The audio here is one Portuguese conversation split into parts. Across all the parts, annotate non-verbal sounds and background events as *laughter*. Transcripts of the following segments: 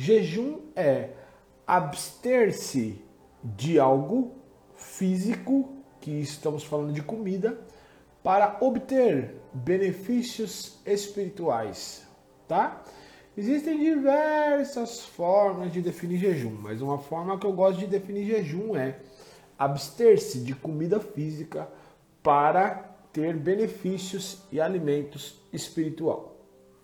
Jejum é abster-se de algo físico, que estamos falando de comida, para obter benefícios espirituais, tá? Existem diversas formas de definir jejum, mas uma forma que eu gosto de definir jejum é abster-se de comida física para ter benefícios e alimentos espiritual.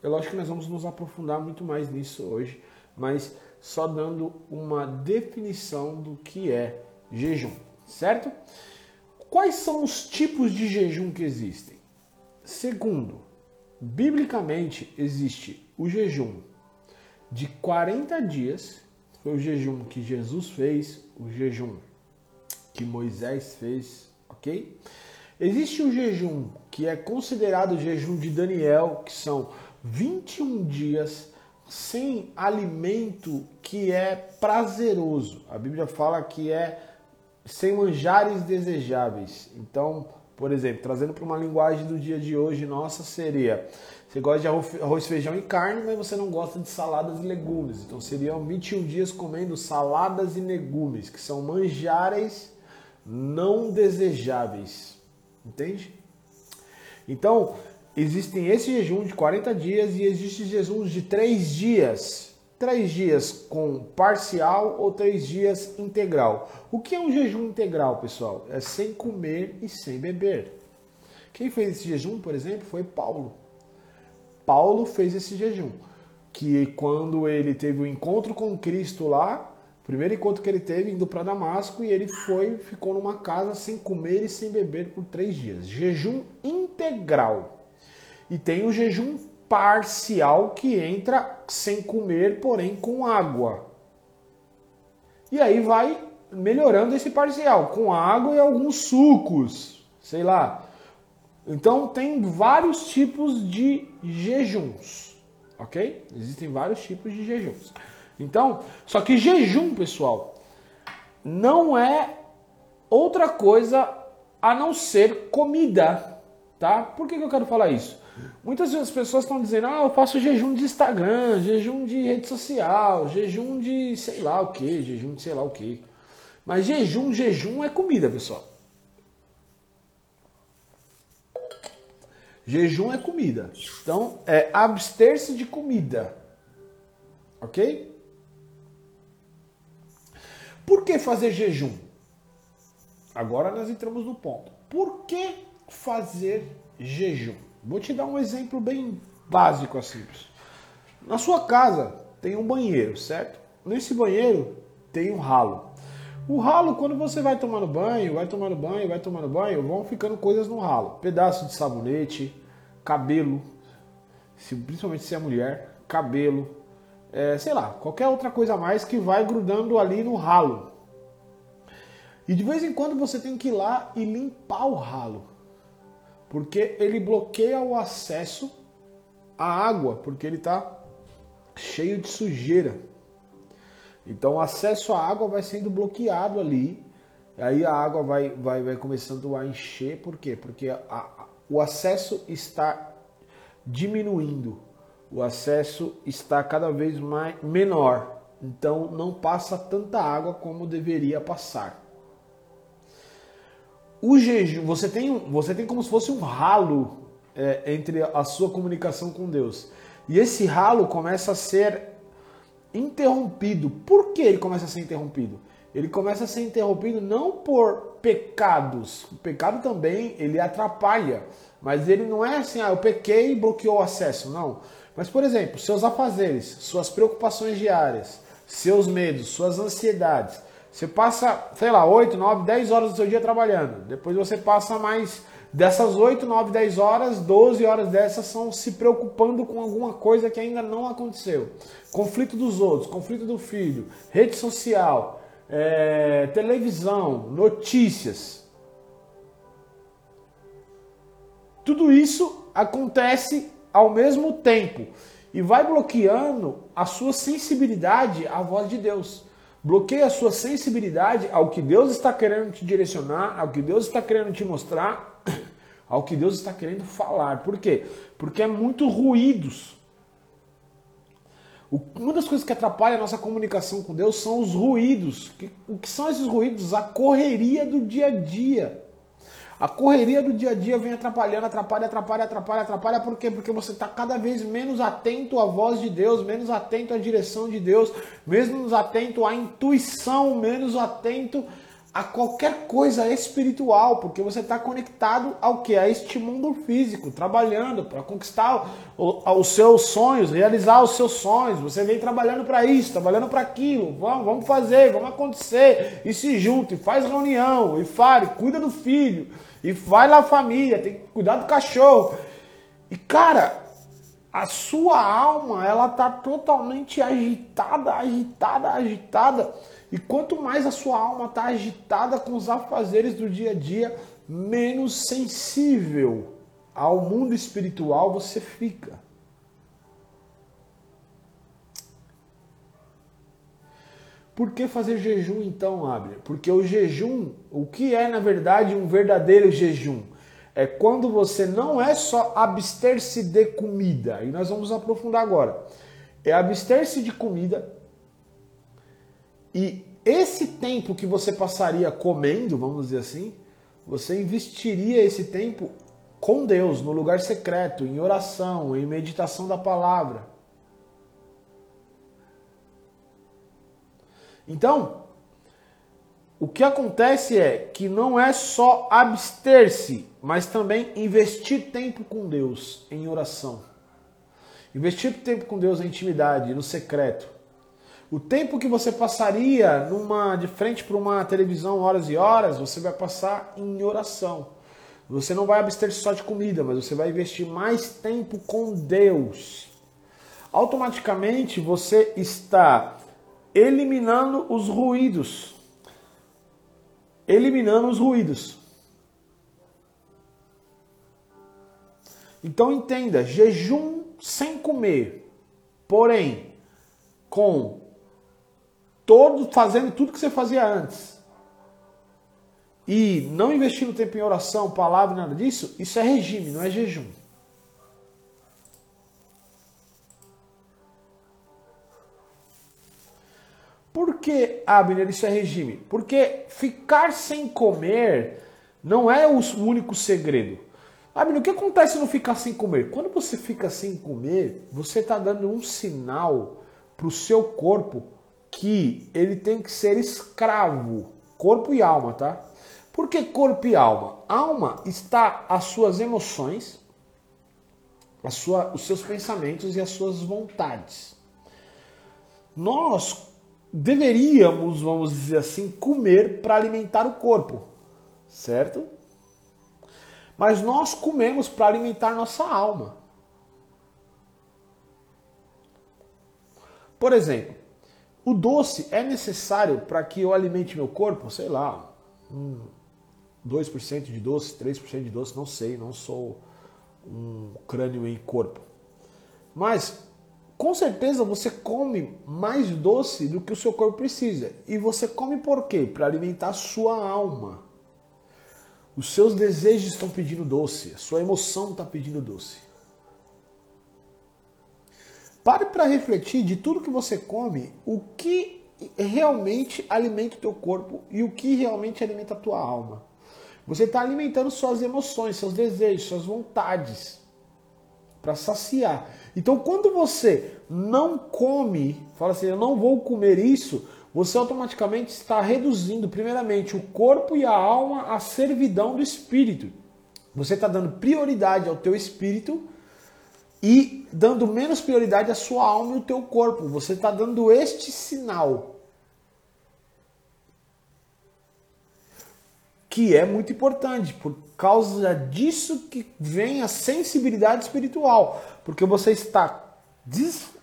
É lógico que nós vamos nos aprofundar muito mais nisso hoje, mas só dando uma definição do que é jejum, certo? Quais são os tipos de jejum que existem? Segundo, biblicamente existe o jejum de 40 dias, foi o jejum que Jesus fez, o jejum que Moisés fez, ok? Existe o jejum que é considerado o jejum de Daniel, que são 21 dias sem alimento que é prazeroso. A Bíblia fala que é sem manjares desejáveis. Então, por exemplo, trazendo para uma linguagem do dia de hoje, nossa seria: você gosta de arroz, feijão e carne, mas você não gosta de saladas e legumes. Então, seriam 21 dias comendo saladas e legumes, que são manjares não desejáveis. Entende? Então, existem esse jejum de 40 dias e existe jejum de 3 dias. 3 dias com parcial ou 3 dias integral. O que é um jejum integral, pessoal? É sem comer e sem beber. Quem fez esse jejum, por exemplo, foi Paulo. Paulo fez esse jejum, que quando ele teve o um encontro com Cristo lá, primeiro encontro que ele teve indo para Damasco e ele foi, ficou numa casa sem comer e sem beber por três dias. Jejum integral. E tem o jejum parcial que entra sem comer, porém com água. E aí vai melhorando esse parcial, com água e alguns sucos, sei lá. Então tem vários tipos de jejuns, ok? Existem vários tipos de jejuns. Então, só que jejum, pessoal, não é outra coisa a não ser comida, tá? Por que, que eu quero falar isso? Muitas vezes as pessoas estão dizendo, ah, eu faço jejum de Instagram, jejum de rede social, jejum de sei lá o que, jejum de sei lá o que. Mas jejum, jejum é comida, pessoal. Jejum é comida. Então, é abster-se de comida. Ok? Por que fazer jejum? Agora nós entramos no ponto. Por que fazer jejum? Vou te dar um exemplo bem básico assim. Na sua casa tem um banheiro, certo? Nesse banheiro tem um ralo. O ralo, quando você vai tomando banho, vai tomando banho, vai tomando banho, vão ficando coisas no ralo. Pedaço de sabonete, cabelo, se, principalmente se é mulher, cabelo, é, sei lá, qualquer outra coisa a mais que vai grudando ali no ralo. E de vez em quando você tem que ir lá e limpar o ralo porque ele bloqueia o acesso à água, porque ele está cheio de sujeira. Então o acesso à água vai sendo bloqueado ali, aí a água vai, vai, vai começando a encher, por quê? Porque a, a, o acesso está diminuindo, o acesso está cada vez mais menor, então não passa tanta água como deveria passar o jejum, você tem, você tem como se fosse um ralo é, entre a sua comunicação com Deus. E esse ralo começa a ser interrompido. Por que ele começa a ser interrompido? Ele começa a ser interrompido não por pecados. O pecado também ele atrapalha, mas ele não é assim, ah, eu pequei e bloqueou o acesso, não. Mas por exemplo, seus afazeres, suas preocupações diárias, seus medos, suas ansiedades, você passa, sei lá, 8, 9, 10 horas do seu dia trabalhando. Depois você passa mais dessas 8, 9, 10 horas, 12 horas dessas são se preocupando com alguma coisa que ainda não aconteceu. Conflito dos outros, conflito do filho, rede social, é, televisão, notícias. Tudo isso acontece ao mesmo tempo e vai bloqueando a sua sensibilidade à voz de Deus. Bloqueia a sua sensibilidade ao que Deus está querendo te direcionar, ao que Deus está querendo te mostrar, *coughs* ao que Deus está querendo falar. Por quê? Porque é muito ruídos. Uma das coisas que atrapalha a nossa comunicação com Deus são os ruídos. O que são esses ruídos? A correria do dia a dia. A correria do dia a dia vem atrapalhando, atrapalha, atrapalha, atrapalha, atrapalha. Por quê? Porque você está cada vez menos atento à voz de Deus, menos atento à direção de Deus, menos atento à intuição, menos atento a qualquer coisa espiritual, porque você está conectado ao que? A este mundo físico, trabalhando para conquistar os seus sonhos, realizar os seus sonhos. Você vem trabalhando para isso, trabalhando para aquilo. Vamos, vamos fazer, vamos acontecer. E se junta, e faz reunião, e fale, cuida do filho, e vai lá família, tem que cuidar do cachorro. E cara, a sua alma, ela tá totalmente agitada, agitada, agitada e quanto mais a sua alma está agitada com os afazeres do dia a dia, menos sensível ao mundo espiritual você fica. Por que fazer jejum então, Abner? Porque o jejum, o que é na verdade um verdadeiro jejum? É quando você não é só abster-se de comida, e nós vamos aprofundar agora. É abster-se de comida e esse tempo que você passaria comendo, vamos dizer assim, você investiria esse tempo com Deus, no lugar secreto, em oração, em meditação da palavra. Então, o que acontece é que não é só abster-se, mas também investir tempo com Deus em oração. Investir tempo com Deus em intimidade, no secreto. O tempo que você passaria numa de frente para uma televisão horas e horas, você vai passar em oração. Você não vai abster só de comida, mas você vai investir mais tempo com Deus. Automaticamente você está eliminando os ruídos. Eliminando os ruídos. Então entenda, jejum sem comer, porém com todo fazendo tudo que você fazia antes e não investindo tempo em oração, palavra, nada disso, isso é regime, não é jejum. Que, Abner, isso é regime? Porque ficar sem comer não é o único segredo. Abner, o que acontece no ficar sem comer? Quando você fica sem comer, você está dando um sinal para o seu corpo que ele tem que ser escravo, corpo e alma, tá? Por que corpo e alma? Alma está as suas emoções, a sua, os seus pensamentos e as suas vontades. Nós deveríamos, vamos dizer assim, comer para alimentar o corpo, certo? Mas nós comemos para alimentar nossa alma. Por exemplo, o doce é necessário para que eu alimente meu corpo? Sei lá, um 2% de doce, 3% de doce, não sei, não sou um crânio em corpo. Mas com certeza você come mais doce do que o seu corpo precisa. E você come por quê? Para alimentar a sua alma. Os seus desejos estão pedindo doce, a sua emoção está pedindo doce. Pare para refletir de tudo que você come, o que realmente alimenta o teu corpo e o que realmente alimenta a tua alma. Você está alimentando suas emoções, seus desejos, suas vontades para saciar. Então, quando você não come, fala assim, eu não vou comer isso, você automaticamente está reduzindo, primeiramente, o corpo e a alma à servidão do espírito. Você está dando prioridade ao teu espírito e dando menos prioridade à sua alma e ao teu corpo. Você está dando este sinal. Que é muito importante, por causa disso que vem a sensibilidade espiritual. Porque você está,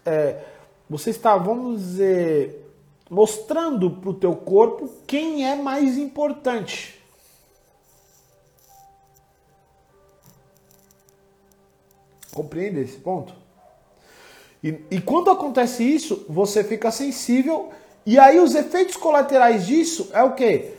é, você está, vamos dizer, mostrando para o teu corpo quem é mais importante. Compreende esse ponto? E, e quando acontece isso, você fica sensível e aí os efeitos colaterais disso é o quê?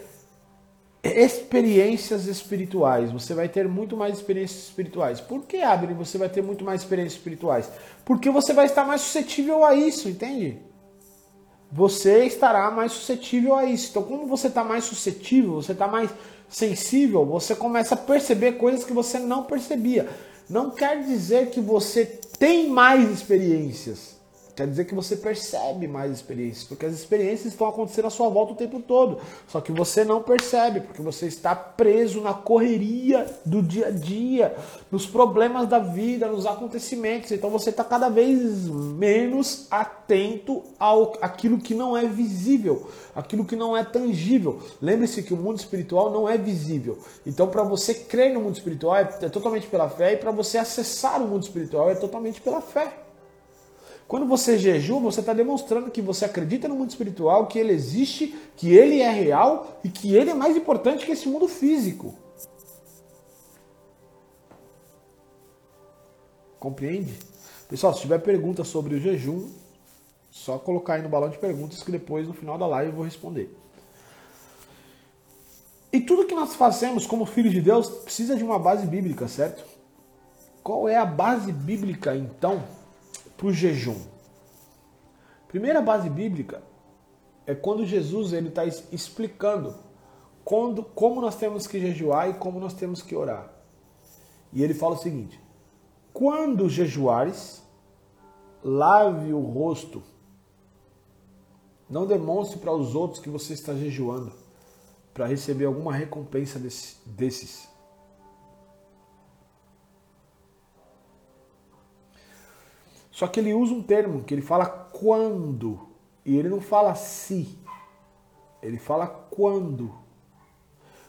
Experiências espirituais. Você vai ter muito mais experiências espirituais. Por que, Abner, você vai ter muito mais experiências espirituais? Porque você vai estar mais suscetível a isso, entende? Você estará mais suscetível a isso. Então, como você está mais suscetível, você está mais sensível, você começa a perceber coisas que você não percebia. Não quer dizer que você tem mais experiências. Quer dizer que você percebe mais experiências, porque as experiências estão acontecendo à sua volta o tempo todo. Só que você não percebe, porque você está preso na correria do dia a dia, nos problemas da vida, nos acontecimentos. Então você está cada vez menos atento ao aquilo que não é visível, aquilo que não é tangível. Lembre-se que o mundo espiritual não é visível. Então, para você crer no mundo espiritual é, é totalmente pela fé, e para você acessar o mundo espiritual é totalmente pela fé. Quando você jejua, você está demonstrando que você acredita no mundo espiritual, que ele existe, que ele é real e que ele é mais importante que esse mundo físico. Compreende? Pessoal, se tiver pergunta sobre o jejum, só colocar aí no balão de perguntas que depois no final da live eu vou responder. E tudo que nós fazemos como filhos de Deus precisa de uma base bíblica, certo? Qual é a base bíblica então para o jejum. Primeira base bíblica é quando Jesus ele está explicando quando, como nós temos que jejuar e como nós temos que orar. E ele fala o seguinte: quando jejuares, lave o rosto. Não demonstre para os outros que você está jejuando para receber alguma recompensa desse, desses. Só que ele usa um termo que ele fala quando. E ele não fala se. Ele fala quando.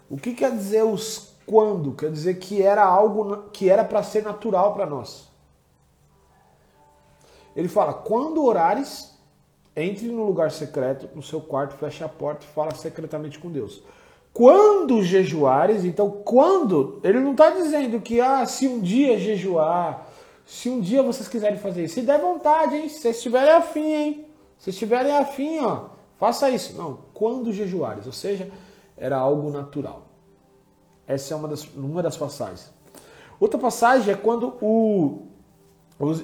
O que quer dizer os quando? Quer dizer que era algo que era para ser natural para nós. Ele fala: quando orares, entre no lugar secreto, no seu quarto, feche a porta e fala secretamente com Deus. Quando jejuares, então quando, ele não está dizendo que ah, se um dia jejuar, se um dia vocês quiserem fazer isso, se der vontade, hein? Se vocês estiverem afim, hein? Se estiverem afim, ó, faça isso. Não, quando jejuares, ou seja, era algo natural. Essa é uma das, uma das passagens. Outra passagem é quando o,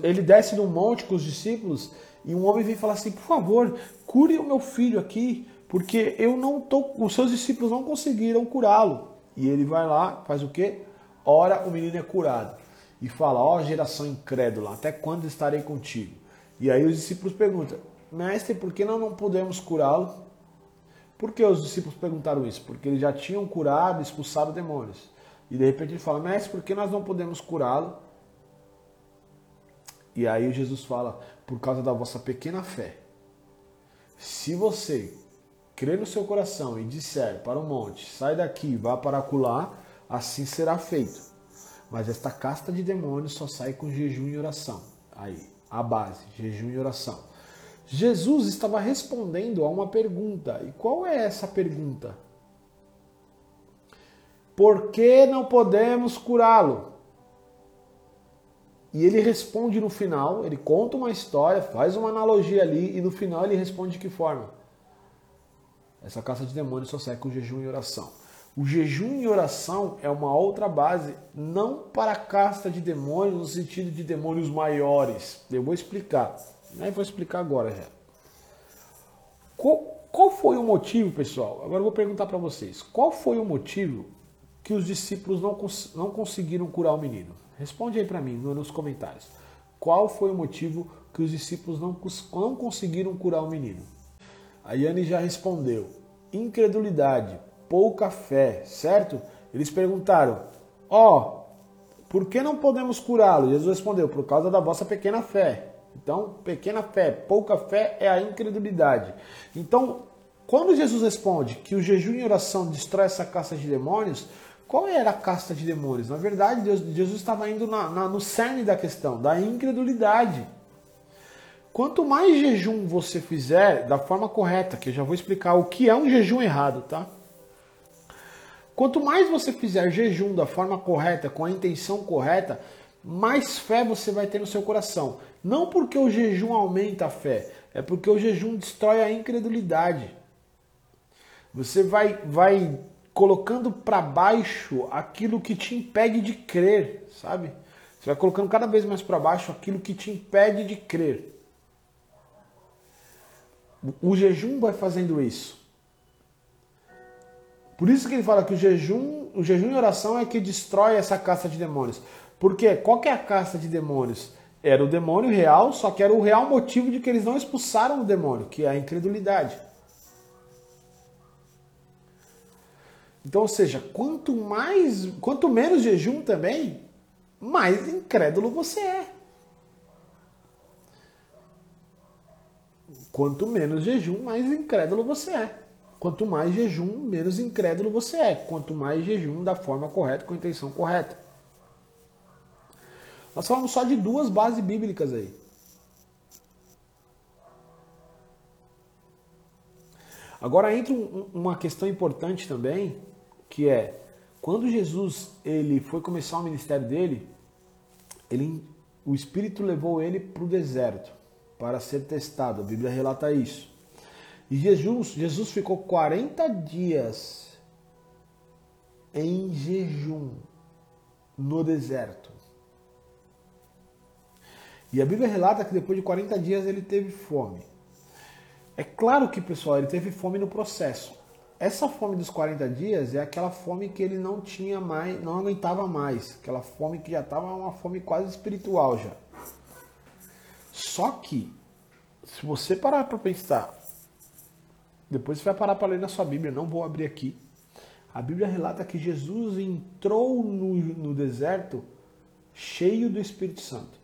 ele desce num monte com os discípulos e um homem vem falar assim: por favor, cure o meu filho aqui, porque eu não tô, os seus discípulos não conseguiram curá-lo. E ele vai lá, faz o quê? Ora, o menino é curado e fala: Ó oh, geração incrédula, até quando estarei contigo? E aí os discípulos perguntam: Mestre, por que nós não podemos curá-lo? Por que os discípulos perguntaram isso? Porque eles já tinham curado, expulsado demônios. E de repente ele fala: Mestre, por que nós não podemos curá-lo? E aí Jesus fala: Por causa da vossa pequena fé. Se você crer no seu coração e disser para o monte: Sai daqui, vá para acolá, assim será feito. Mas esta casta de demônios só sai com jejum e oração. Aí, a base, jejum e oração. Jesus estava respondendo a uma pergunta. E qual é essa pergunta? Por que não podemos curá-lo? E ele responde no final, ele conta uma história, faz uma analogia ali e no final ele responde de que forma? Essa caça de demônios só sai com jejum e oração. O jejum e oração é uma outra base, não para a casta de demônios, no sentido de demônios maiores. Eu vou explicar. Né? Vou explicar agora já. Qual, qual foi o motivo, pessoal? Agora eu vou perguntar para vocês. Qual foi o motivo que os discípulos não, cons não conseguiram curar o menino? Responde aí para mim nos comentários. Qual foi o motivo que os discípulos não, não conseguiram curar o menino? A Yane já respondeu: incredulidade pouca fé, certo? Eles perguntaram: Ó, oh, por que não podemos curá-lo? Jesus respondeu: Por causa da vossa pequena fé. Então, pequena fé, pouca fé é a incredulidade. Então, quando Jesus responde que o jejum e oração destrói essa casta de demônios, qual era a casta de demônios? Na verdade, Deus, Jesus estava indo na, na, no cerne da questão, da incredulidade. Quanto mais jejum você fizer da forma correta, que eu já vou explicar o que é um jejum errado, tá? Quanto mais você fizer jejum da forma correta, com a intenção correta, mais fé você vai ter no seu coração. Não porque o jejum aumenta a fé, é porque o jejum destrói a incredulidade. Você vai, vai colocando para baixo aquilo que te impede de crer, sabe? Você vai colocando cada vez mais para baixo aquilo que te impede de crer. O jejum vai fazendo isso. Por isso que ele fala que o jejum, o jejum e oração é que destrói essa casta de demônios. Porque qual que é a casta de demônios? Era o demônio real, só que era o real motivo de que eles não expulsaram o demônio, que é a incredulidade. Então, ou seja, quanto mais, quanto menos jejum também, mais incrédulo você é. Quanto menos jejum, mais incrédulo você é. Quanto mais jejum, menos incrédulo você é. Quanto mais jejum da forma correta, com a intenção correta. Nós falamos só de duas bases bíblicas aí. Agora entra uma questão importante também, que é quando Jesus ele foi começar o ministério dele, ele, o Espírito levou ele para o deserto para ser testado. A Bíblia relata isso. E Jesus, Jesus ficou 40 dias em jejum no deserto. E a Bíblia relata que depois de 40 dias ele teve fome. É claro que, pessoal, ele teve fome no processo. Essa fome dos 40 dias é aquela fome que ele não tinha mais, não aguentava mais. Aquela fome que já estava uma fome quase espiritual já. Só que, se você parar para pensar, depois você vai parar para ler na sua Bíblia, não vou abrir aqui. A Bíblia relata que Jesus entrou no, no deserto cheio do Espírito Santo.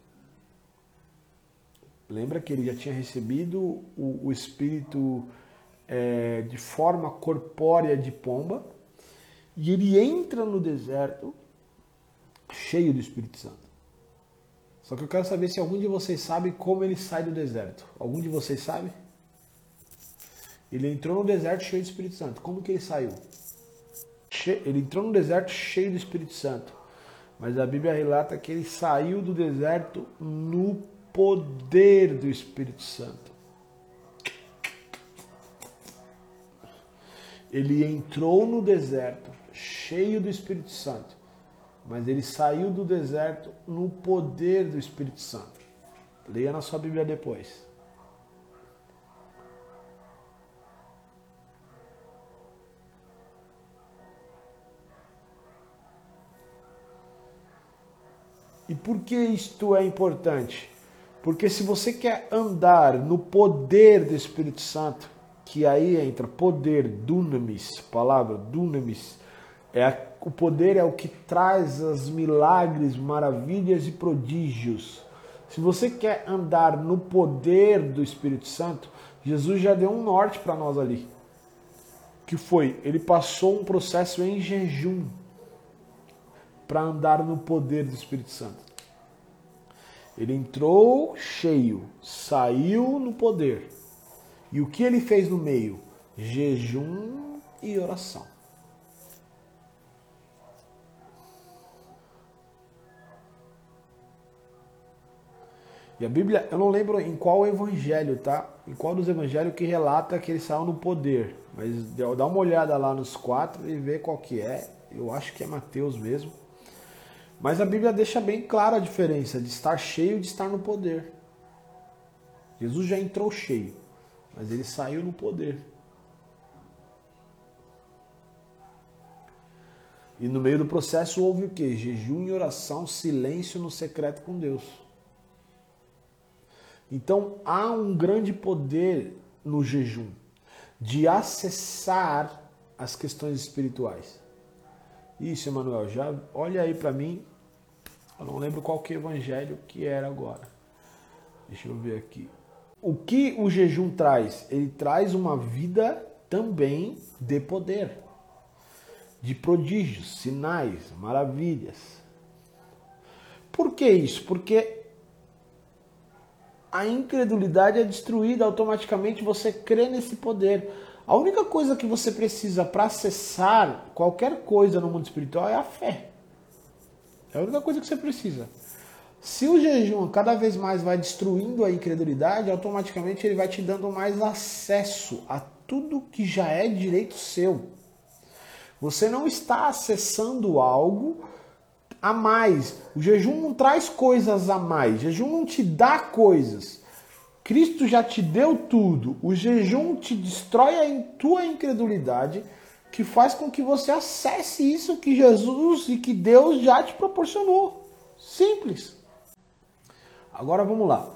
Lembra que ele já tinha recebido o, o Espírito é, de forma corpórea de pomba e ele entra no deserto cheio do Espírito Santo. Só que eu quero saber se algum de vocês sabe como ele sai do deserto. Algum de vocês sabe? Ele entrou no deserto cheio do Espírito Santo. Como que ele saiu? Ele entrou no deserto cheio do Espírito Santo. Mas a Bíblia relata que ele saiu do deserto no poder do Espírito Santo. Ele entrou no deserto cheio do Espírito Santo mas ele saiu do deserto no poder do Espírito Santo. Leia na sua Bíblia depois. E por que isto é importante? Porque se você quer andar no poder do Espírito Santo, que aí entra poder, dunamis, palavra dunamis, é a, o poder é o que traz as milagres, maravilhas e prodígios. Se você quer andar no poder do Espírito Santo, Jesus já deu um norte para nós ali. Que foi, ele passou um processo em jejum para andar no poder do Espírito Santo. Ele entrou cheio, saiu no poder. E o que ele fez no meio? Jejum e oração. E a Bíblia, eu não lembro em qual evangelho, tá? Em qual dos evangelhos que relata que ele saiu no poder. Mas dá uma olhada lá nos quatro e vê qual que é. Eu acho que é Mateus mesmo. Mas a Bíblia deixa bem clara a diferença de estar cheio e de estar no poder. Jesus já entrou cheio, mas ele saiu no poder. E no meio do processo houve o que? Jejum e oração, silêncio no secreto com Deus. Então há um grande poder no jejum de acessar as questões espirituais. Isso, Emanuel, já olha aí para mim. Eu não lembro qual que é evangelho que era agora. Deixa eu ver aqui. O que o jejum traz? Ele traz uma vida também de poder, de prodígios, sinais, maravilhas. Por que isso? Porque a incredulidade é destruída, automaticamente você crê nesse poder. A única coisa que você precisa para acessar qualquer coisa no mundo espiritual é a fé. É a única coisa que você precisa. Se o jejum cada vez mais vai destruindo a incredulidade, automaticamente ele vai te dando mais acesso a tudo que já é direito seu. Você não está acessando algo a mais. O jejum não traz coisas a mais. O jejum não te dá coisas. Cristo já te deu tudo. O jejum te destrói a tua incredulidade, que faz com que você acesse isso que Jesus e que Deus já te proporcionou. Simples. Agora vamos lá.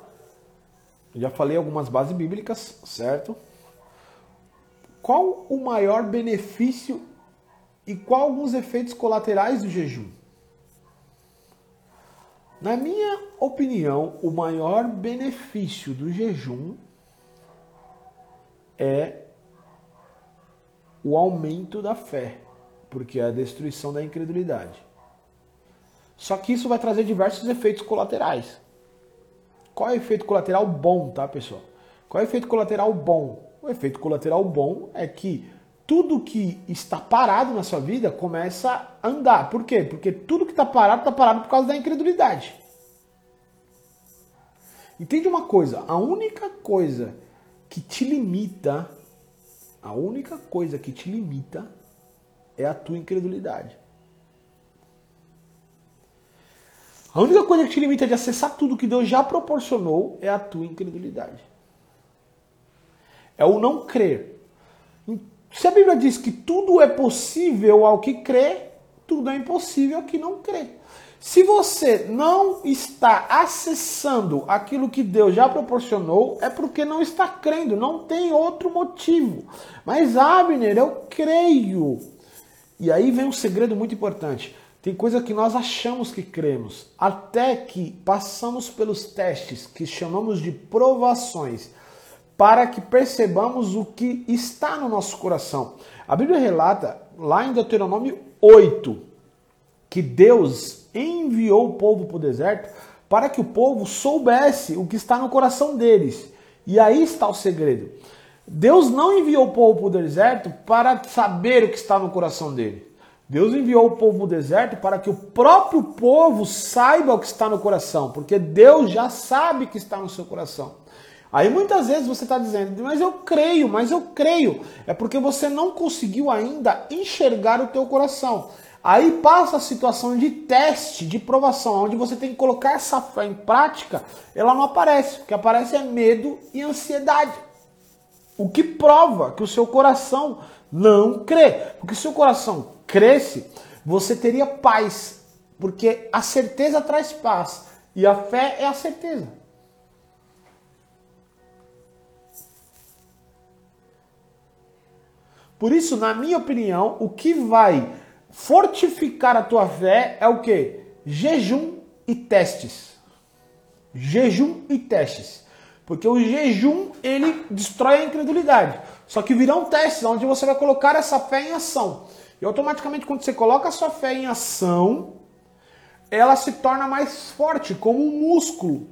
já falei algumas bases bíblicas, certo? Qual o maior benefício e qual alguns efeitos colaterais do jejum? Na minha opinião, o maior benefício do jejum é o aumento da fé, porque é a destruição da incredulidade. Só que isso vai trazer diversos efeitos colaterais. Qual é o efeito colateral bom, tá, pessoal? Qual é o efeito colateral bom? O efeito colateral bom é que tudo que está parado na sua vida começa a andar. Por quê? Porque tudo que está parado está parado por causa da incredulidade. Entende uma coisa? A única coisa que te limita, a única coisa que te limita é a tua incredulidade. A única coisa que te limita de acessar tudo que Deus já proporcionou é a tua incredulidade. É o não crer. Se a Bíblia diz que tudo é possível ao que crê, tudo é impossível ao que não crê. Se você não está acessando aquilo que Deus já proporcionou, é porque não está crendo, não tem outro motivo. Mas Abner, eu creio. E aí vem um segredo muito importante. Tem coisa que nós achamos que cremos, até que passamos pelos testes que chamamos de provações para que percebamos o que está no nosso coração. A Bíblia relata, lá em Deuteronômio 8, que Deus enviou o povo para o deserto para que o povo soubesse o que está no coração deles. E aí está o segredo. Deus não enviou o povo para o deserto para saber o que está no coração dele. Deus enviou o povo para o deserto para que o próprio povo saiba o que está no coração, porque Deus já sabe o que está no seu coração. Aí muitas vezes você está dizendo, mas eu creio, mas eu creio. É porque você não conseguiu ainda enxergar o teu coração. Aí passa a situação de teste, de provação, onde você tem que colocar essa fé em prática, ela não aparece. O que aparece é medo e ansiedade. O que prova que o seu coração não crê. Porque se o coração cresce, você teria paz. Porque a certeza traz paz. E a fé é a certeza. Por isso, na minha opinião, o que vai fortificar a tua fé é o que? Jejum e testes. Jejum e testes. Porque o jejum, ele destrói a incredulidade. Só que virão testes onde você vai colocar essa fé em ação. E automaticamente, quando você coloca a sua fé em ação, ela se torna mais forte, como um músculo.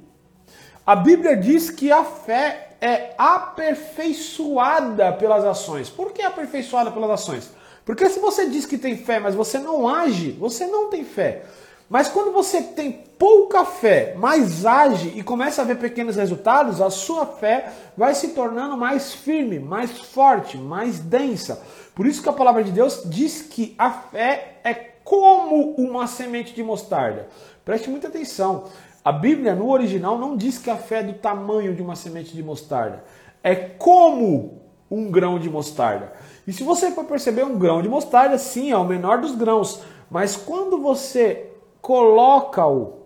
A Bíblia diz que a fé é aperfeiçoada pelas ações. Por que aperfeiçoada pelas ações? Porque se você diz que tem fé, mas você não age, você não tem fé. Mas quando você tem pouca fé, mas age e começa a ver pequenos resultados, a sua fé vai se tornando mais firme, mais forte, mais densa. Por isso que a palavra de Deus diz que a fé é como uma semente de mostarda. Preste muita atenção. A Bíblia, no original, não diz que a fé é do tamanho de uma semente de mostarda. É como um grão de mostarda. E se você for perceber, um grão de mostarda, sim, é o menor dos grãos. Mas quando você coloca-o,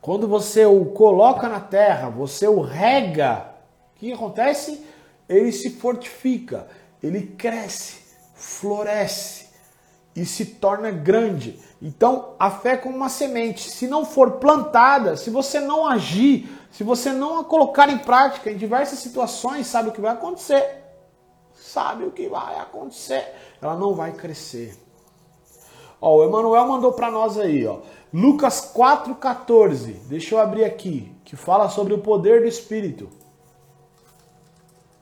quando você o coloca na terra, você o rega, o que acontece? Ele se fortifica, ele cresce, floresce e se torna grande. Então, a fé é como uma semente. Se não for plantada, se você não agir, se você não a colocar em prática em diversas situações, sabe o que vai acontecer? Sabe o que vai acontecer? Ela não vai crescer. Ó, o Emanuel mandou para nós aí, ó. Lucas 4:14. Deixa eu abrir aqui, que fala sobre o poder do espírito.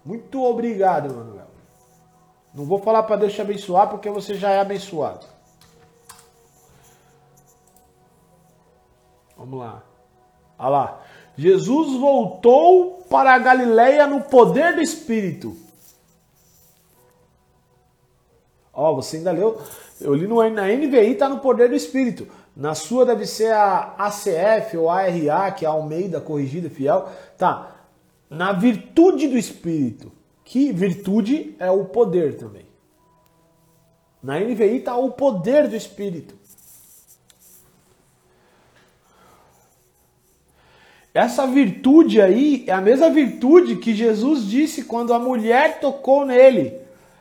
Muito obrigado, Emanuel. Não vou falar para Deus te abençoar porque você já é abençoado. Vamos lá. Olha lá. Jesus voltou para a Galileia no poder do Espírito. Ó, você ainda leu? Eu li no, na NVI, tá no poder do Espírito. Na sua deve ser a ACF ou ARA, que é a Almeida Corrigida Fiel. Tá. Na virtude do Espírito. Que virtude é o poder também. Na NVI está o poder do Espírito. Essa virtude aí é a mesma virtude que Jesus disse quando a mulher tocou nele,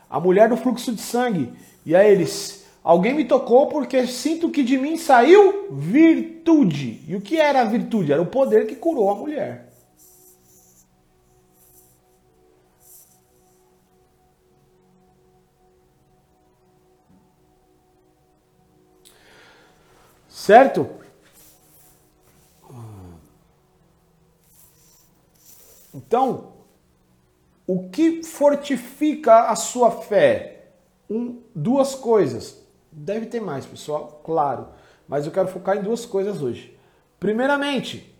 a mulher do fluxo de sangue. E aí eles, alguém me tocou porque sinto que de mim saiu virtude. E o que era a virtude? Era o poder que curou a mulher. Certo? Então, o que fortifica a sua fé? Um, duas coisas. Deve ter mais, pessoal, claro. Mas eu quero focar em duas coisas hoje. Primeiramente,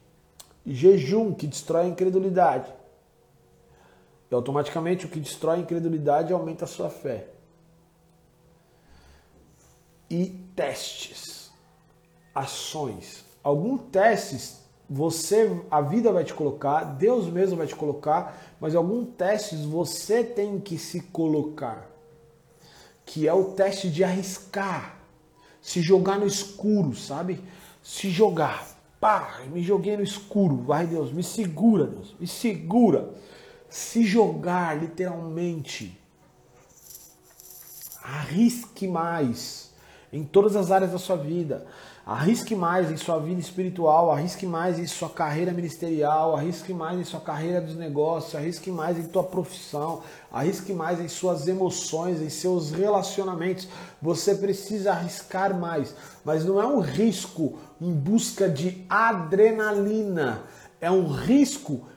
jejum que destrói a incredulidade. E automaticamente o que destrói a incredulidade aumenta a sua fé. E testes, ações. Alguns testes você, a vida vai te colocar, Deus mesmo vai te colocar, mas alguns testes você tem que se colocar, que é o teste de arriscar, se jogar no escuro, sabe? Se jogar, pá, me joguei no escuro, vai Deus, me segura, Deus, me segura. Se jogar, literalmente. Arrisque mais em todas as áreas da sua vida. Arrisque mais em sua vida espiritual, arrisque mais em sua carreira ministerial, arrisque mais em sua carreira dos negócios, arrisque mais em tua profissão, arrisque mais em suas emoções, em seus relacionamentos. Você precisa arriscar mais, mas não é um risco em busca de adrenalina, é um risco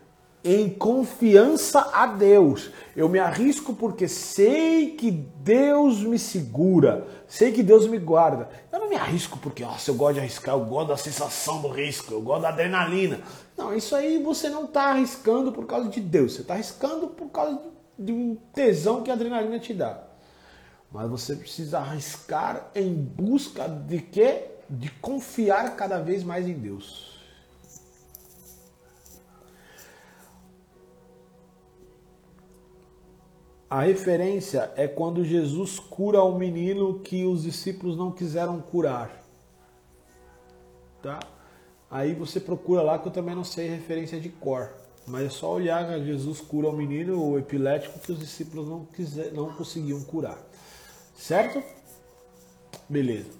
em confiança a Deus. Eu me arrisco porque sei que Deus me segura, sei que Deus me guarda. Eu não me arrisco porque, se eu gosto de arriscar, eu gosto da sensação do risco, eu gosto da adrenalina. Não, isso aí você não está arriscando por causa de Deus, você está arriscando por causa de um tesão que a adrenalina te dá. Mas você precisa arriscar em busca de quê? De confiar cada vez mais em Deus. A referência é quando Jesus cura o menino que os discípulos não quiseram curar. Tá? Aí você procura lá que eu também não sei referência de cor. Mas é só olhar que Jesus cura o menino, o epilético, que os discípulos não, quiser, não conseguiam curar. Certo? Beleza.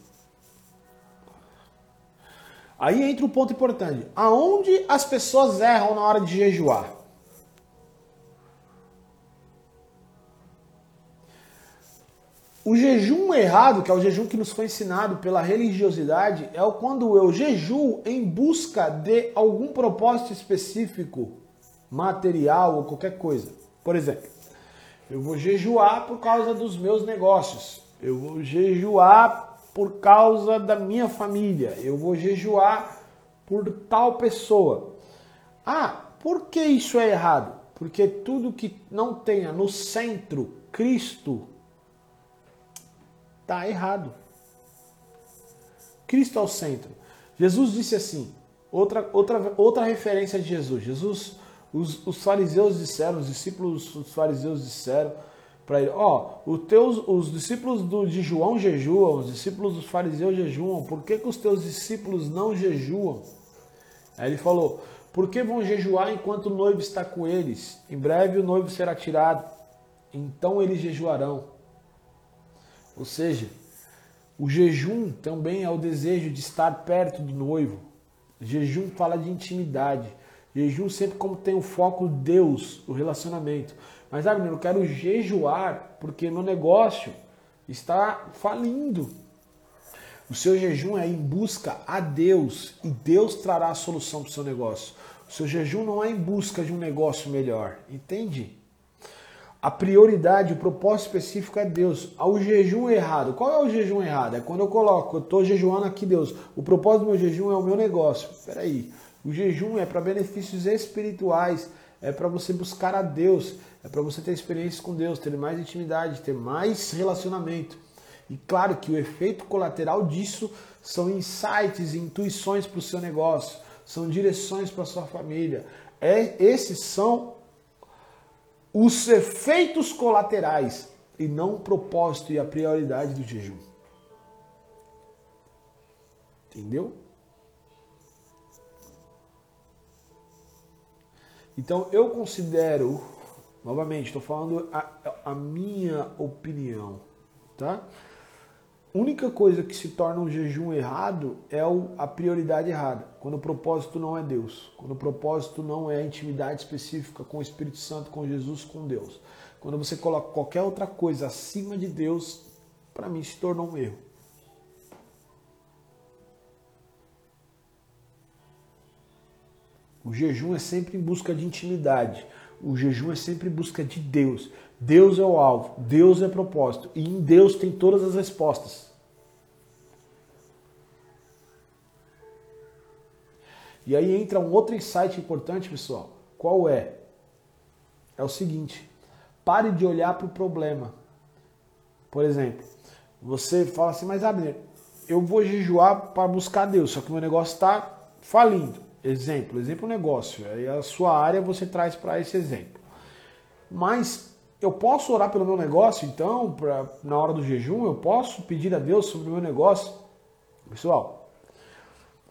Aí entra um ponto importante. Aonde as pessoas erram na hora de jejuar? O jejum errado, que é o jejum que nos foi ensinado pela religiosidade, é o quando eu jejuo em busca de algum propósito específico, material ou qualquer coisa. Por exemplo, eu vou jejuar por causa dos meus negócios. Eu vou jejuar por causa da minha família. Eu vou jejuar por tal pessoa. Ah, por que isso é errado? Porque tudo que não tenha no centro Cristo Está errado. Cristo ao centro. Jesus disse assim, outra, outra, outra referência de Jesus. Jesus, os, os fariseus disseram, os discípulos dos fariseus disseram para ele, ó, oh, os, teus, os discípulos do, de João jejuam, os discípulos dos fariseus jejuam, por que, que os teus discípulos não jejuam? Aí ele falou, por que vão jejuar enquanto o noivo está com eles? Em breve o noivo será tirado, então eles jejuarão. Ou seja, o jejum também é o desejo de estar perto do noivo. Jejum fala de intimidade. Jejum sempre como tem o foco Deus, o relacionamento. Mas, Abner, eu quero jejuar porque meu negócio está falindo. O seu jejum é em busca a Deus e Deus trará a solução para o seu negócio. O seu jejum não é em busca de um negócio melhor, entende? A prioridade, o propósito específico é Deus. O jejum errado. Qual é o jejum errado? É quando eu coloco, eu estou jejuando aqui, Deus. O propósito do meu jejum é o meu negócio. Espera aí. O jejum é para benefícios espirituais. é para você buscar a Deus, é para você ter experiências com Deus, ter mais intimidade, ter mais relacionamento. E claro que o efeito colateral disso são insights, intuições para o seu negócio, são direções para a sua família. É, esses são os efeitos colaterais e não o propósito e a prioridade do jejum. Entendeu? Então eu considero, novamente, estou falando a, a, minha opinião, tá? Única coisa que se torna um jejum errado é a prioridade errada, quando o propósito não é Deus, quando o propósito não é a intimidade específica com o Espírito Santo, com Jesus, com Deus. Quando você coloca qualquer outra coisa acima de Deus, para mim se tornou um erro. O jejum é sempre em busca de intimidade. O jejum é sempre em busca de Deus. Deus é o alvo, Deus é propósito. E em Deus tem todas as respostas. E aí entra um outro insight importante, pessoal. Qual é? É o seguinte: pare de olhar para o problema. Por exemplo, você fala assim, mas Abner, eu vou jejuar para buscar Deus, só que meu negócio está falindo. Exemplo, exemplo negócio. Aí a sua área você traz para esse exemplo. Mas eu posso orar pelo meu negócio, então, pra, na hora do jejum, eu posso pedir a Deus sobre o meu negócio. Pessoal,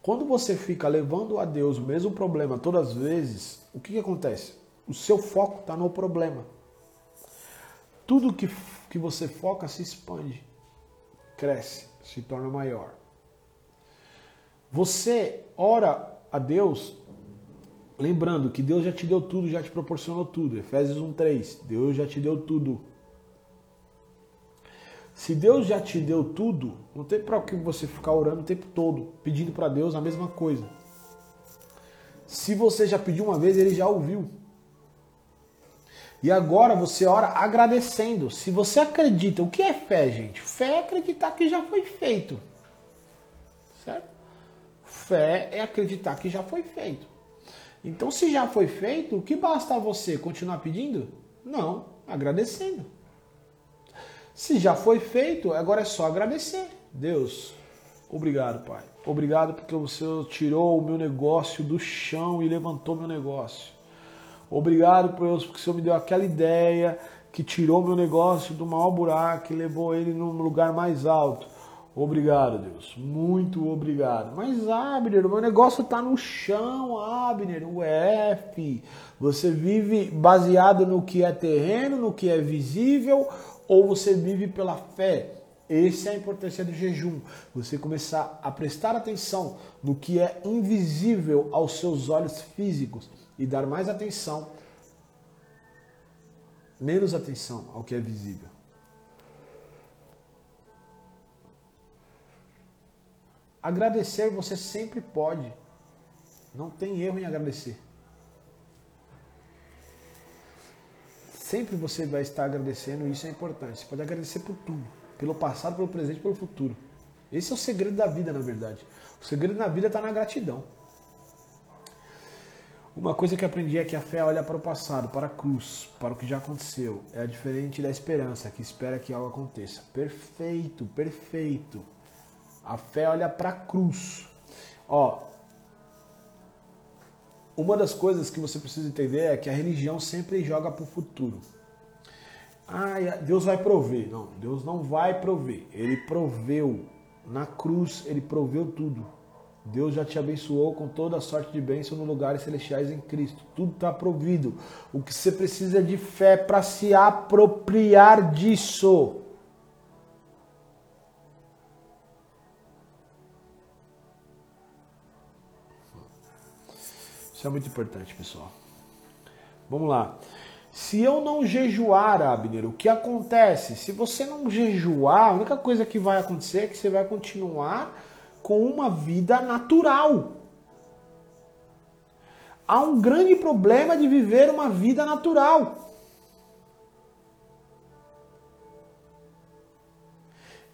quando você fica levando a Deus o mesmo problema todas as vezes, o que, que acontece? O seu foco está no problema. Tudo que, que você foca se expande, cresce, se torna maior. Você ora a Deus, lembrando que Deus já te deu tudo, já te proporcionou tudo. Efésios 1:3. Deus já te deu tudo. Se Deus já te deu tudo, não tem para que você ficar orando o tempo todo, pedindo para Deus a mesma coisa. Se você já pediu uma vez, ele já ouviu. E agora você ora agradecendo. Se você acredita, o que é fé, gente? Fé é acreditar que já foi feito. Certo? Fé é acreditar que já foi feito. Então, se já foi feito, o que basta você continuar pedindo? Não, agradecendo. Se já foi feito, agora é só agradecer. Deus, obrigado, Pai. Obrigado porque você tirou o meu negócio do chão e levantou meu negócio. Obrigado, Deus, porque o Senhor me deu aquela ideia que tirou meu negócio do maior buraco e levou ele num lugar mais alto. Obrigado, Deus. Muito obrigado. Mas, Abner, o meu negócio está no chão, Abner, o F. Você vive baseado no que é terreno, no que é visível, ou você vive pela fé? Essa é a importância do jejum. Você começar a prestar atenção no que é invisível aos seus olhos físicos e dar mais atenção, menos atenção ao que é visível. Agradecer você sempre pode. Não tem erro em agradecer. Sempre você vai estar agradecendo e isso é importante. Você pode agradecer por tudo. Pelo passado, pelo presente pelo futuro. Esse é o segredo da vida, na verdade. O segredo da vida está na gratidão. Uma coisa que aprendi é que a fé olha para o passado, para a cruz, para o que já aconteceu. É diferente da esperança, que espera que algo aconteça. Perfeito, perfeito. A fé olha para a cruz. Ó, uma das coisas que você precisa entender é que a religião sempre joga para o futuro. Ah, Deus vai prover. Não, Deus não vai prover. Ele proveu. Na cruz, ele proveu tudo. Deus já te abençoou com toda a sorte de bênção nos lugares celestiais em Cristo. Tudo está provido. O que você precisa é de fé para se apropriar disso. Isso é muito importante, pessoal. Vamos lá. Se eu não jejuar, Abner, o que acontece? Se você não jejuar, a única coisa que vai acontecer é que você vai continuar com uma vida natural. Há um grande problema de viver uma vida natural.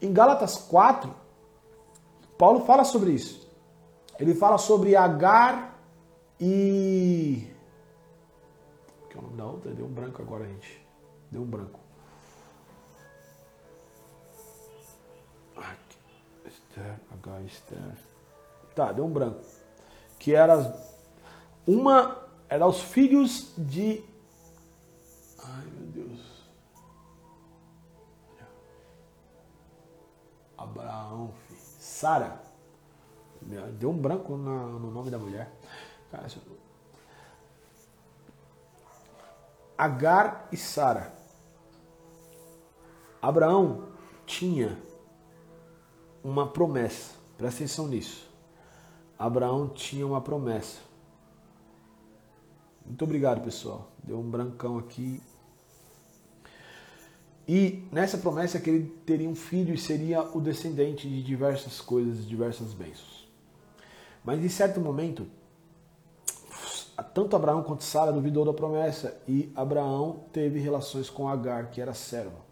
Em Gálatas 4, Paulo fala sobre isso. Ele fala sobre Agar e da outra? Deu um branco agora, gente. Deu um branco. Tá, deu um branco. Que era uma era os filhos de Ai, meu Deus. Abraão, filho. Sara. Deu um branco no nome da mulher. Agar e Sara. Abraão tinha uma promessa. Presta atenção nisso. Abraão tinha uma promessa. Muito obrigado, pessoal. Deu um brancão aqui. E nessa promessa que ele teria um filho e seria o descendente de diversas coisas, diversas bênçãos. Mas em certo momento, tanto Abraão quanto Sara duvidou da promessa e Abraão teve relações com Agar, que era serva.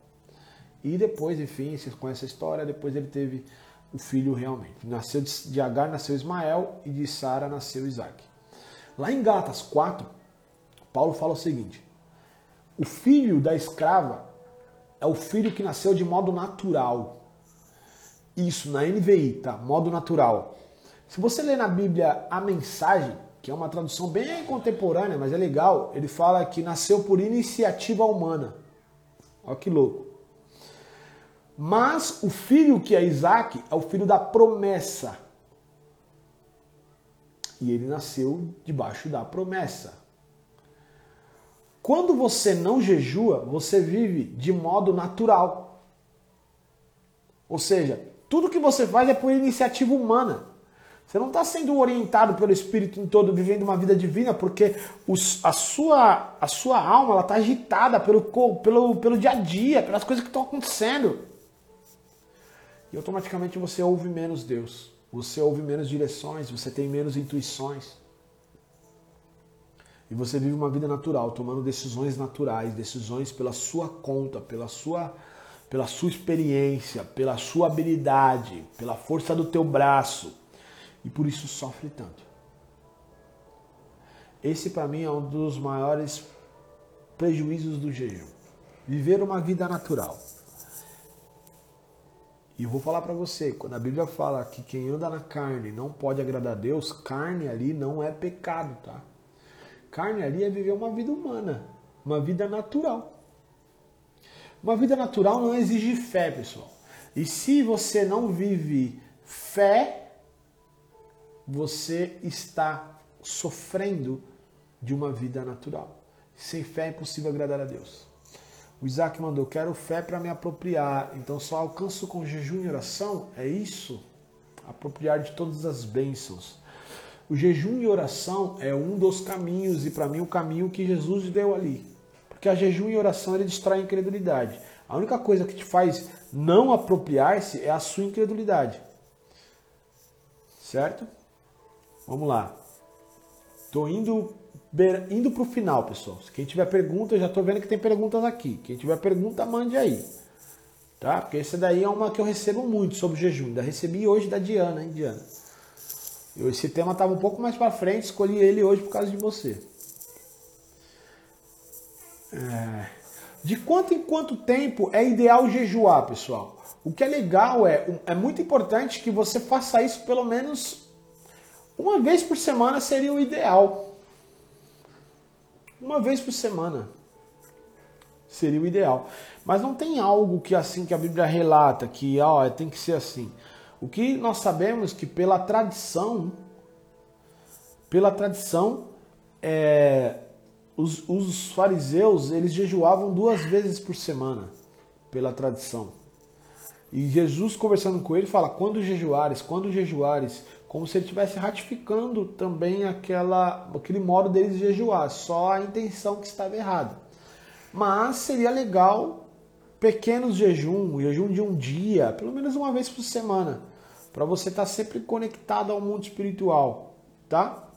E depois, enfim, com essa história, depois ele teve o filho realmente. Nasceu de Agar nasceu Ismael e de Sara nasceu Isaac. Lá em Gálatas 4, Paulo fala o seguinte: o filho da escrava é o filho que nasceu de modo natural. Isso na NVI, tá? Modo natural. Se você ler na Bíblia a mensagem, que é uma tradução bem contemporânea, mas é legal, ele fala que nasceu por iniciativa humana. Olha que louco. Mas o filho que é Isaac é o filho da promessa. E ele nasceu debaixo da promessa. Quando você não jejua, você vive de modo natural. Ou seja, tudo que você faz é por iniciativa humana. Você não está sendo orientado pelo Espírito em todo, vivendo uma vida divina, porque os, a, sua, a sua alma está agitada pelo, pelo, pelo dia a dia, pelas coisas que estão acontecendo e automaticamente você ouve menos Deus. Você ouve menos direções, você tem menos intuições. E você vive uma vida natural, tomando decisões naturais, decisões pela sua conta, pela sua, pela sua experiência, pela sua habilidade, pela força do teu braço. E por isso sofre tanto. Esse para mim é um dos maiores prejuízos do jejum. Viver uma vida natural. E eu vou falar para você, quando a Bíblia fala que quem anda na carne não pode agradar a Deus, carne ali não é pecado, tá? Carne ali é viver uma vida humana, uma vida natural. Uma vida natural não exige fé, pessoal. E se você não vive fé, você está sofrendo de uma vida natural. Sem fé é impossível agradar a Deus. O Isaac mandou: Quero fé para me apropriar. Então só alcanço com jejum e oração? É isso? Apropriar de todas as bênçãos. O jejum e oração é um dos caminhos, e para mim o caminho que Jesus deu ali. Porque a jejum e oração ele destrói a incredulidade. A única coisa que te faz não apropriar-se é a sua incredulidade. Certo? Vamos lá. Estou indo indo para o final, pessoal. Quem tiver pergunta, eu já estou vendo que tem perguntas aqui. Quem tiver pergunta, mande aí. Tá? Porque essa daí é uma que eu recebo muito sobre jejum. Ainda recebi hoje da Diana, hein, Diana? Esse tema estava um pouco mais para frente, escolhi ele hoje por causa de você. É... De quanto em quanto tempo é ideal jejuar, pessoal? O que é legal é, é muito importante que você faça isso pelo menos uma vez por semana seria o ideal. Uma vez por semana seria o ideal. Mas não tem algo que assim que a Bíblia relata que ó, tem que ser assim. O que nós sabemos que pela tradição, pela tradição, é, os, os fariseus eles jejuavam duas vezes por semana, pela tradição. E Jesus conversando com ele fala: quando jejuares, quando jejuares, como se ele estivesse ratificando também aquela, aquele modo deles jejuar, só a intenção que estava errada. Mas seria legal pequenos jejum, jejum de um dia, pelo menos uma vez por semana, para você estar tá sempre conectado ao mundo espiritual, tá?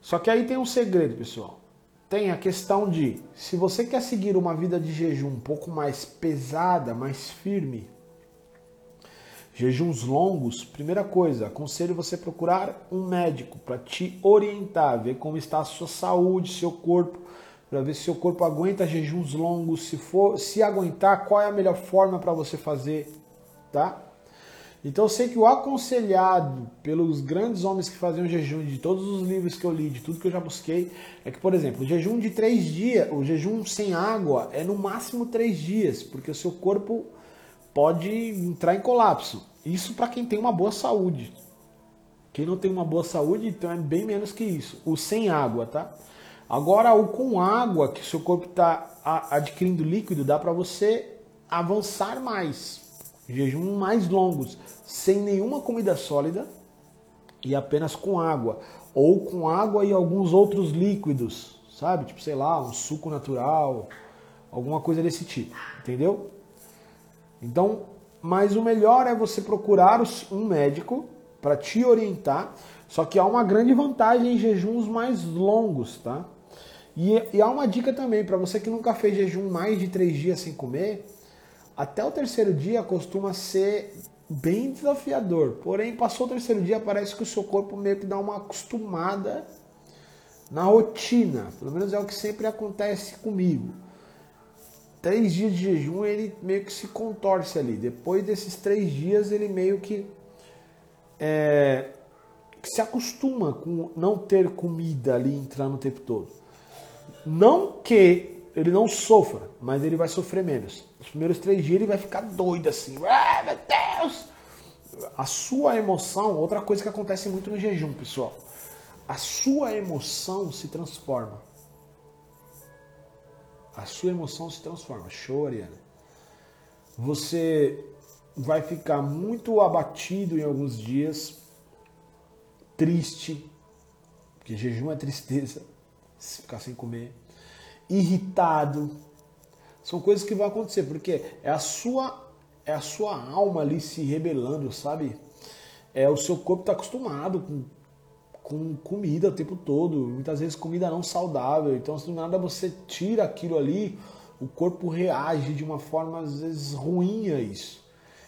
Só que aí tem um segredo, pessoal. Tem a questão de, se você quer seguir uma vida de jejum um pouco mais pesada, mais firme, Jejuns longos, primeira coisa, aconselho você procurar um médico para te orientar, ver como está a sua saúde, seu corpo, para ver se seu corpo aguenta jejuns longos, se for, se aguentar, qual é a melhor forma para você fazer, tá? Então eu sei que o aconselhado pelos grandes homens que faziam jejum, de todos os livros que eu li, de tudo que eu já busquei, é que, por exemplo, o jejum de três dias, o jejum sem água é no máximo três dias, porque o seu corpo pode entrar em colapso. Isso para quem tem uma boa saúde. Quem não tem uma boa saúde, então é bem menos que isso. O sem água, tá? Agora, o com água, que o seu corpo está adquirindo líquido, dá para você avançar mais. Jejum mais longos, sem nenhuma comida sólida e apenas com água. Ou com água e alguns outros líquidos, sabe? Tipo, sei lá, um suco natural, alguma coisa desse tipo, entendeu? Então, mas o melhor é você procurar um médico para te orientar. Só que há uma grande vantagem em jejuns mais longos, tá? E, e há uma dica também para você que nunca fez jejum mais de três dias sem comer. Até o terceiro dia costuma ser bem desafiador. Porém, passou o terceiro dia, parece que o seu corpo meio que dá uma acostumada na rotina. Pelo menos é o que sempre acontece comigo três dias de jejum ele meio que se contorce ali. Depois desses três dias ele meio que, é, se acostuma com não ter comida ali entrando o tempo todo. Não que ele não sofra, mas ele vai sofrer menos. Os primeiros três dias ele vai ficar doido assim. Ah, meu Deus! A sua emoção, outra coisa que acontece muito no jejum, pessoal. A sua emoção se transforma a sua emoção se transforma. Ariana. Você vai ficar muito abatido em alguns dias, triste, porque jejum é tristeza, se ficar sem comer, irritado. São coisas que vão acontecer, porque é a sua é a sua alma ali se rebelando, sabe? É o seu corpo está acostumado com com comida o tempo todo, muitas vezes comida não saudável. Então, se do nada você tira aquilo ali, o corpo reage de uma forma às vezes ruim a isso.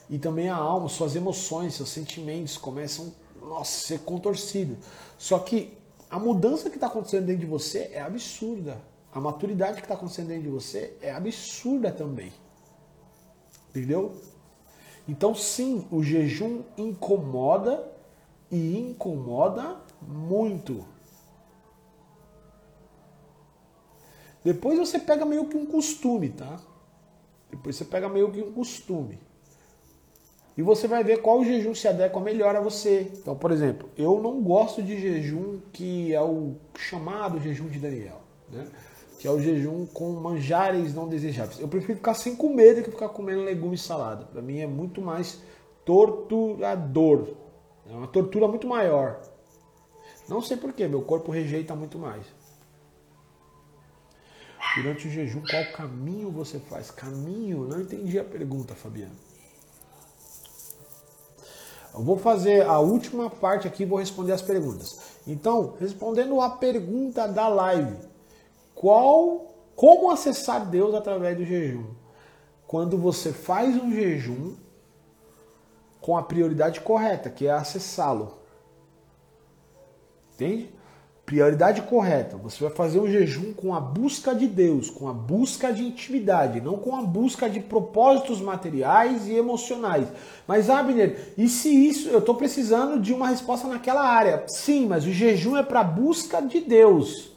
E também a alma, suas emoções, seus sentimentos começam nossa, a ser contorcidos. Só que a mudança que está acontecendo dentro de você é absurda. A maturidade que está acontecendo dentro de você é absurda também. Entendeu? Então, sim, o jejum incomoda e incomoda muito. Depois você pega meio que um costume, tá? Depois você pega meio que um costume. E você vai ver qual jejum se adequa melhor a você. Então, por exemplo, eu não gosto de jejum que é o chamado jejum de Daniel, né? Que é o jejum com manjares não desejáveis. Eu prefiro ficar sem comer do que ficar comendo legumes e salada. Para mim é muito mais torturador. É uma tortura muito maior. Não sei porquê, meu corpo rejeita muito mais. Durante o jejum, qual caminho você faz? Caminho? Não entendi a pergunta, Fabiano. Eu vou fazer a última parte aqui e vou responder as perguntas. Então, respondendo a pergunta da live, qual, como acessar Deus através do jejum? Quando você faz um jejum com a prioridade correta, que é acessá-lo. Entende? Prioridade correta. Você vai fazer um jejum com a busca de Deus, com a busca de intimidade, não com a busca de propósitos materiais e emocionais. Mas, Abner, e se isso, eu estou precisando de uma resposta naquela área? Sim, mas o jejum é para busca de Deus.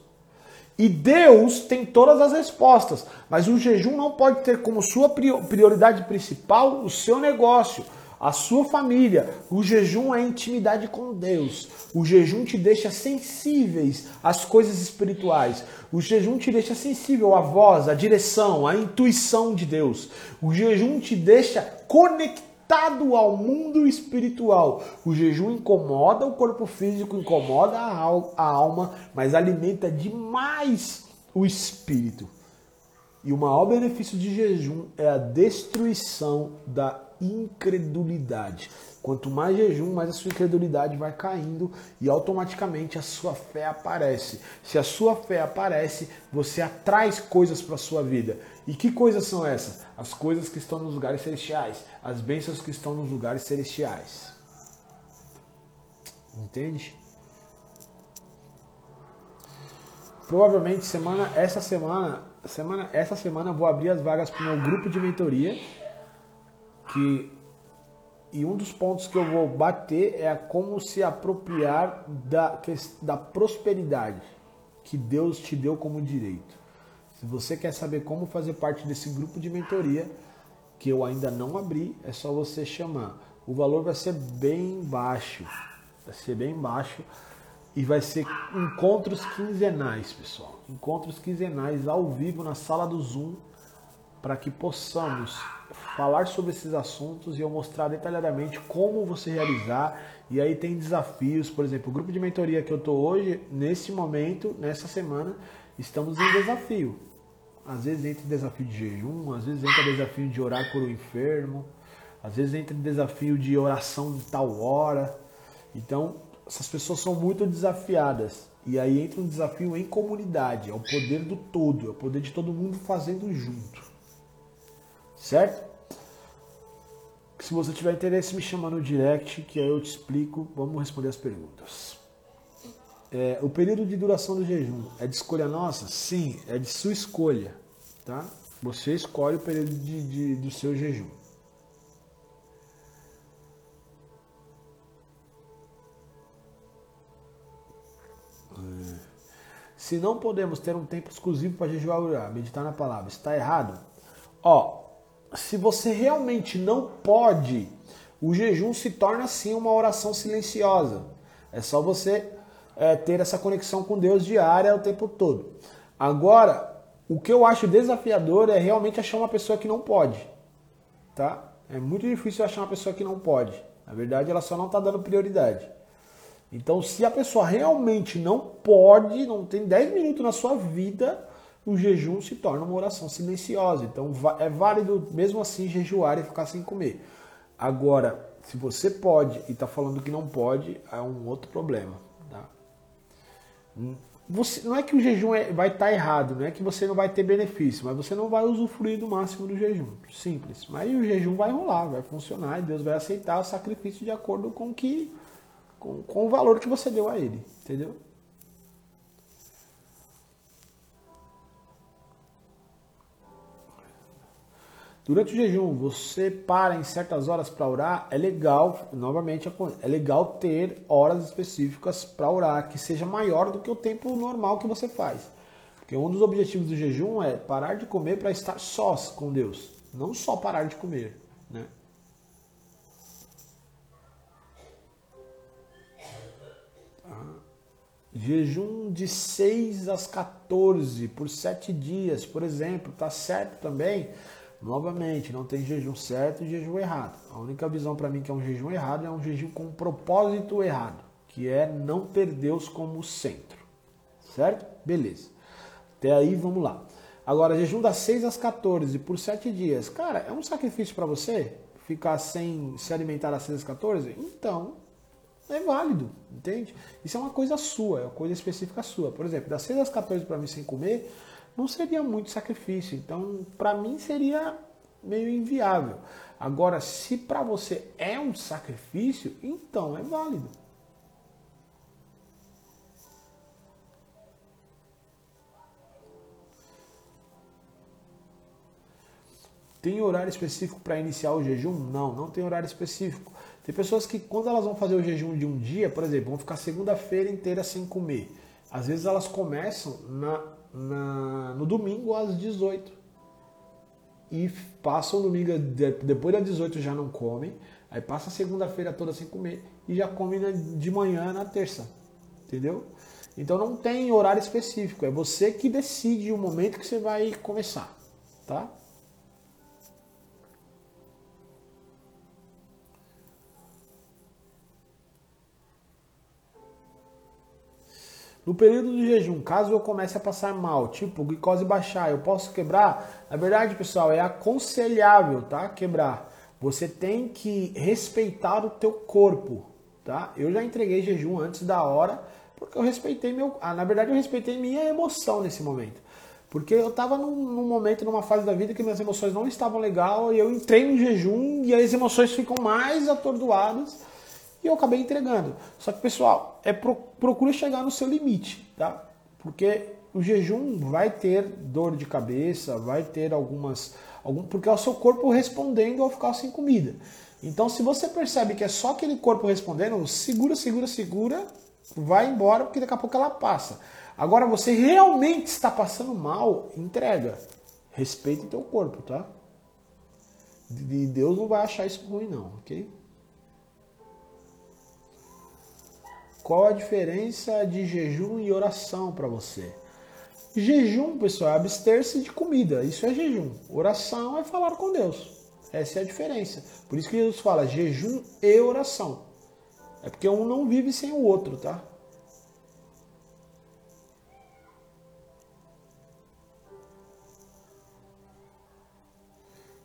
E Deus tem todas as respostas, mas o jejum não pode ter como sua prioridade principal o seu negócio a sua família. O jejum é intimidade com Deus. O jejum te deixa sensíveis às coisas espirituais. O jejum te deixa sensível à voz, à direção, à intuição de Deus. O jejum te deixa conectado ao mundo espiritual. O jejum incomoda o corpo físico, incomoda a alma, mas alimenta demais o espírito. E o maior benefício de jejum é a destruição da incredulidade. Quanto mais jejum, mais a sua incredulidade vai caindo e automaticamente a sua fé aparece. Se a sua fé aparece, você atrai coisas para a sua vida. E que coisas são essas? As coisas que estão nos lugares celestiais, as bênçãos que estão nos lugares celestiais. Entende? Provavelmente semana essa semana, semana essa semana eu vou abrir as vagas para o meu grupo de mentoria que e um dos pontos que eu vou bater é como se apropriar da, da prosperidade que Deus te deu como direito. Se você quer saber como fazer parte desse grupo de mentoria, que eu ainda não abri, é só você chamar. O valor vai ser bem baixo. Vai ser bem baixo. E vai ser encontros quinzenais, pessoal. Encontros quinzenais ao vivo na sala do Zoom para que possamos falar sobre esses assuntos e eu mostrar detalhadamente como você realizar. E aí tem desafios, por exemplo, o grupo de mentoria que eu estou hoje, nesse momento, nessa semana, estamos em desafio. Às vezes entra desafio de jejum, às vezes entra desafio de orar por um enfermo, às vezes entra desafio de oração em tal hora. Então, essas pessoas são muito desafiadas. E aí entra um desafio em comunidade, é o poder do todo, é o poder de todo mundo fazendo junto. Certo? Se você tiver interesse, me chama no direct, que aí eu te explico. Vamos responder as perguntas. É, o período de duração do jejum é de escolha nossa? Sim, é de sua escolha. Tá? Você escolhe o período de, de, do seu jejum. É. Se não podemos ter um tempo exclusivo para jejuar, meditar na palavra, está errado? Ó, se você realmente não pode, o jejum se torna assim uma oração silenciosa. É só você é, ter essa conexão com Deus diária o tempo todo. Agora, o que eu acho desafiador é realmente achar uma pessoa que não pode. Tá? É muito difícil achar uma pessoa que não pode. Na verdade, ela só não está dando prioridade. Então, se a pessoa realmente não pode, não tem 10 minutos na sua vida, o jejum se torna uma oração silenciosa. Então é válido mesmo assim jejuar e ficar sem comer. Agora, se você pode e está falando que não pode, é um outro problema. Tá? Você, não é que o jejum é, vai estar tá errado, não é que você não vai ter benefício, mas você não vai usufruir do máximo do jejum. Simples. Mas o jejum vai rolar, vai funcionar e Deus vai aceitar o sacrifício de acordo com, que, com, com o valor que você deu a ele. Entendeu? Durante o jejum, você para em certas horas para orar, é legal, novamente, é legal ter horas específicas para orar, que seja maior do que o tempo normal que você faz. Porque um dos objetivos do jejum é parar de comer para estar sós com Deus, não só parar de comer. Né? Tá. Jejum de 6 às 14 por 7 dias, por exemplo, tá certo também? Novamente, não tem jejum certo e jejum errado. A única visão para mim que é um jejum errado é um jejum com um propósito errado, que é não ter Deus como centro. Certo? Beleza. Até aí, vamos lá. Agora, jejum das 6 às 14 por 7 dias. Cara, é um sacrifício para você ficar sem se alimentar das 6 às 14? Então, é válido, entende? Isso é uma coisa sua, é uma coisa específica sua. Por exemplo, das 6 às 14 para mim sem comer, não seria muito sacrifício. Então, para mim seria meio inviável. Agora, se para você é um sacrifício, então é válido. Tem horário específico para iniciar o jejum? Não, não tem horário específico. Tem pessoas que, quando elas vão fazer o jejum de um dia, por exemplo, vão ficar segunda-feira inteira sem comer. Às vezes elas começam na na, no domingo às 18. E passam o domingo, depois das 18 já não comem, aí passa a segunda-feira toda sem comer e já come de manhã na terça. Entendeu? Então não tem horário específico, é você que decide o momento que você vai começar, tá? No período do jejum, caso eu comece a passar mal, tipo glicose baixar, eu posso quebrar? Na verdade, pessoal, é aconselhável, tá? Quebrar. Você tem que respeitar o teu corpo, tá? Eu já entreguei jejum antes da hora, porque eu respeitei meu, ah, na verdade eu respeitei minha emoção nesse momento. Porque eu estava num, num, momento, numa fase da vida que minhas emoções não estavam legal e eu entrei no jejum e as emoções ficam mais atordoadas e eu acabei entregando. Só que, pessoal, é pro, procura chegar no seu limite, tá? Porque o jejum vai ter dor de cabeça, vai ter algumas. Algum, porque é o seu corpo respondendo ao ficar sem comida. Então, se você percebe que é só aquele corpo respondendo, segura, segura, segura, vai embora, porque daqui a pouco ela passa. Agora você realmente está passando mal, entrega. Respeite teu corpo, tá? E Deus não vai achar isso ruim não, ok? Qual a diferença de jejum e oração para você? Jejum, pessoal, é abster-se de comida. Isso é jejum. Oração é falar com Deus. Essa é a diferença. Por isso que Jesus fala jejum e oração. É porque um não vive sem o outro, tá?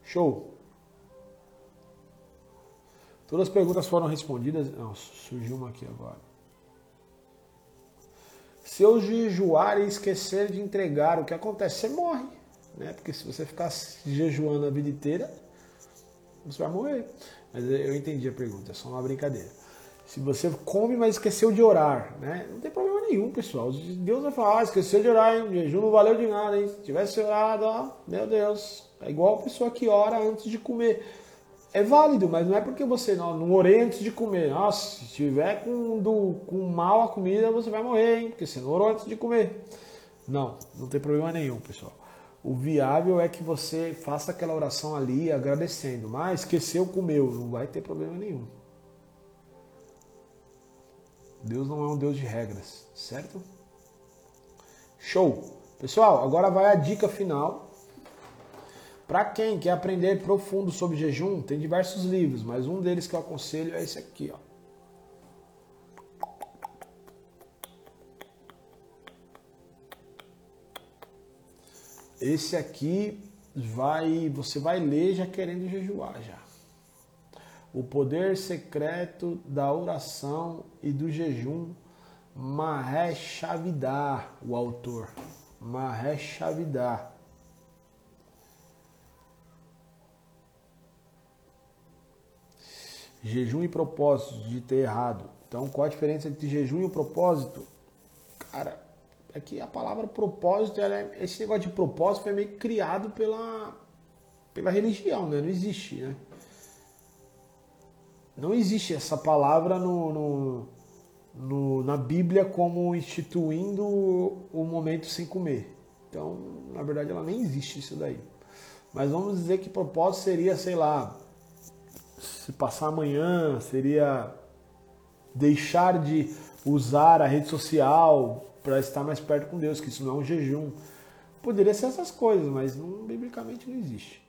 Show. Todas as perguntas foram respondidas. Não, surgiu uma aqui agora. Se eu jejuar e esquecer de entregar, o que acontece? Você morre. Né? Porque se você ficar jejuando a vida inteira, você vai morrer. Mas eu entendi a pergunta, é só uma brincadeira. Se você come, mas esqueceu de orar, né? Não tem problema nenhum, pessoal. Deus vai falar, ah, esqueceu de orar, hein? Jejum não valeu de nada, hein? Se tivesse orado, ó, meu Deus, é igual a pessoa que ora antes de comer. É válido, mas não é porque você não, não orei antes de comer. Nossa, se tiver com, do, com mal a comida, você vai morrer, hein? Porque você não orou antes de comer. Não, não tem problema nenhum, pessoal. O viável é que você faça aquela oração ali agradecendo. Mas esqueceu, comeu. Não vai ter problema nenhum. Deus não é um Deus de regras, certo? Show! Pessoal, agora vai a dica final para quem quer aprender profundo sobre jejum, tem diversos livros, mas um deles que eu aconselho é esse aqui, ó. Esse aqui vai, você vai ler já querendo jejuar já. O poder secreto da oração e do jejum, Mahesh Chavidar, o autor. Mahesh Chavidar. Jejum e propósito, de ter errado. Então, qual a diferença entre jejum e o propósito? Cara, é que a palavra propósito, é, esse negócio de propósito foi meio criado pela, pela religião, né? Não existe, né? Não existe essa palavra no, no, no, na Bíblia como instituindo o momento sem comer. Então, na verdade, ela nem existe isso daí. Mas vamos dizer que propósito seria, sei lá, se passar amanhã, seria deixar de usar a rede social para estar mais perto com Deus, que isso não é um jejum. Poderia ser essas coisas, mas não, biblicamente não existe.